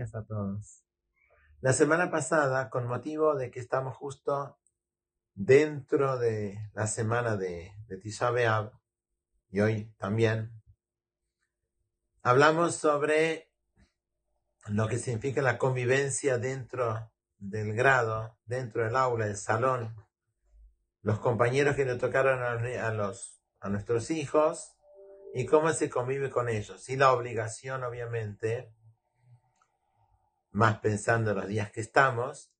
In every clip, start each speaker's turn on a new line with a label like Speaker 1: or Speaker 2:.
Speaker 1: a todos. La semana pasada, con motivo de que estamos justo dentro de la semana de, de Tisha B'Av, y hoy también, hablamos sobre lo que significa la convivencia dentro del grado, dentro del aula, del salón, los compañeros que le tocaron a, los, a nuestros hijos y cómo se convive con ellos. Y la obligación, obviamente, más pensando en los días que estamos,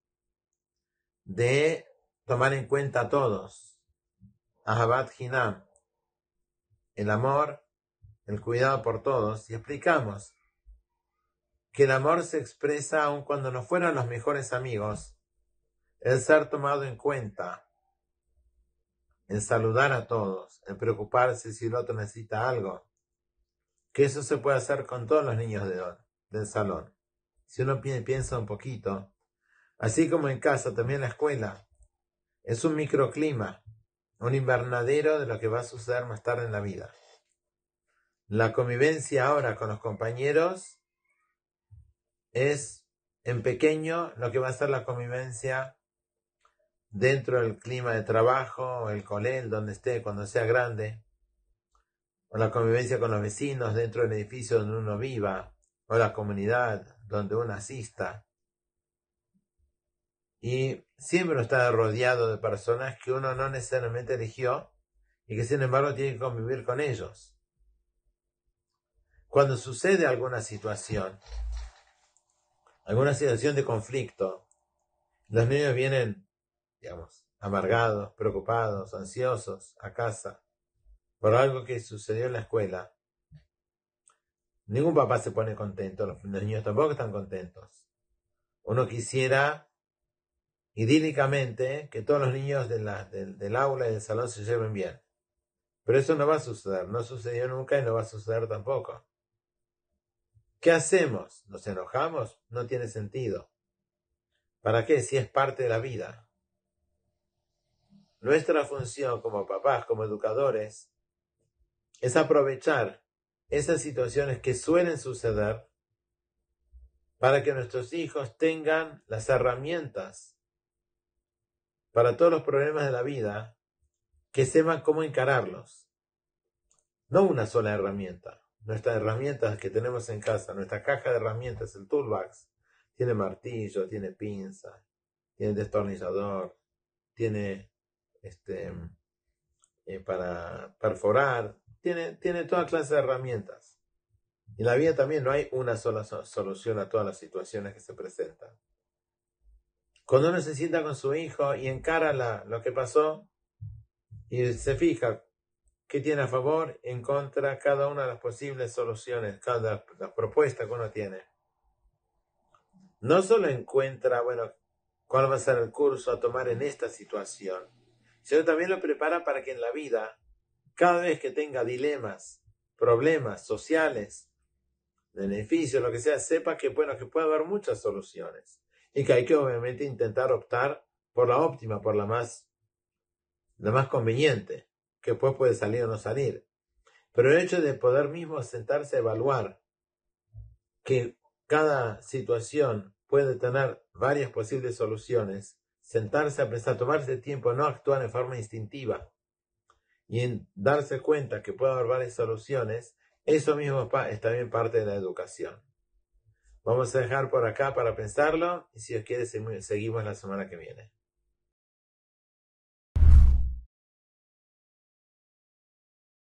Speaker 1: de tomar en cuenta a todos. Ahabat Hinam, el amor, el cuidado por todos, y explicamos que el amor se expresa aun cuando no fueran los mejores amigos, el ser tomado en cuenta, el saludar a todos, el preocuparse si el otro necesita algo, que eso se puede hacer con todos los niños de, del salón. Si uno piensa un poquito, así como en casa, también la escuela, es un microclima, un invernadero de lo que va a suceder más tarde en la vida. La convivencia ahora con los compañeros es en pequeño lo que va a ser la convivencia dentro del clima de trabajo, el colel, donde esté, cuando sea grande, o la convivencia con los vecinos dentro del edificio donde uno viva, o la comunidad donde uno asista. Y siempre está rodeado de personas que uno no necesariamente eligió y que sin embargo tiene que convivir con ellos. Cuando sucede alguna situación, alguna situación de conflicto, los niños vienen, digamos, amargados, preocupados, ansiosos a casa por algo que sucedió en la escuela. Ningún papá se pone contento, los niños tampoco están contentos. Uno quisiera idílicamente que todos los niños del, aula y del salón se lleven bien. Pero eso no va a suceder, no sucedió nunca y no va a suceder tampoco. ¿Qué hacemos? ¿Nos enojamos? No tiene sentido. ¿Para qué? Si es parte de la vida. Nuestra función como papás, como educadores, es aprovechar esas situaciones que suelen suceder para que nuestros hijos tengan las herramientas para todos los problemas de la vida, que sepan cómo encararlos. No una sola herramienta nuestras herramientas que tenemos en casa, nuestra caja de herramientas, el toolbox, tiene martillo, tiene pinza, tiene destornillador, tiene este eh, para perforar, tiene, tiene toda clase de herramientas. Y la vida también no hay una sola solución a todas las situaciones que se presentan. Cuando uno se sienta con su hijo y encara lo que pasó y se fija qué tiene a favor, en contra, cada una de las posibles soluciones, cada la propuesta que uno tiene. No solo encuentra, bueno, cuál va a ser el curso a tomar en esta situación, sino también lo prepara para que en la vida, cada vez que tenga dilemas, problemas sociales, beneficios, lo que sea, sepa que, bueno, que puede haber muchas soluciones y que hay que obviamente intentar optar por la óptima, por la más, la más conveniente que después puede salir o no salir. Pero el hecho de poder mismo sentarse a evaluar que cada situación puede tener varias posibles soluciones, sentarse a pensar, tomarse tiempo, no actuar en forma instintiva y en darse cuenta que puede haber varias soluciones, eso mismo es también parte de la educación. Vamos a dejar por acá para pensarlo y si os quiere seguimos la semana que viene.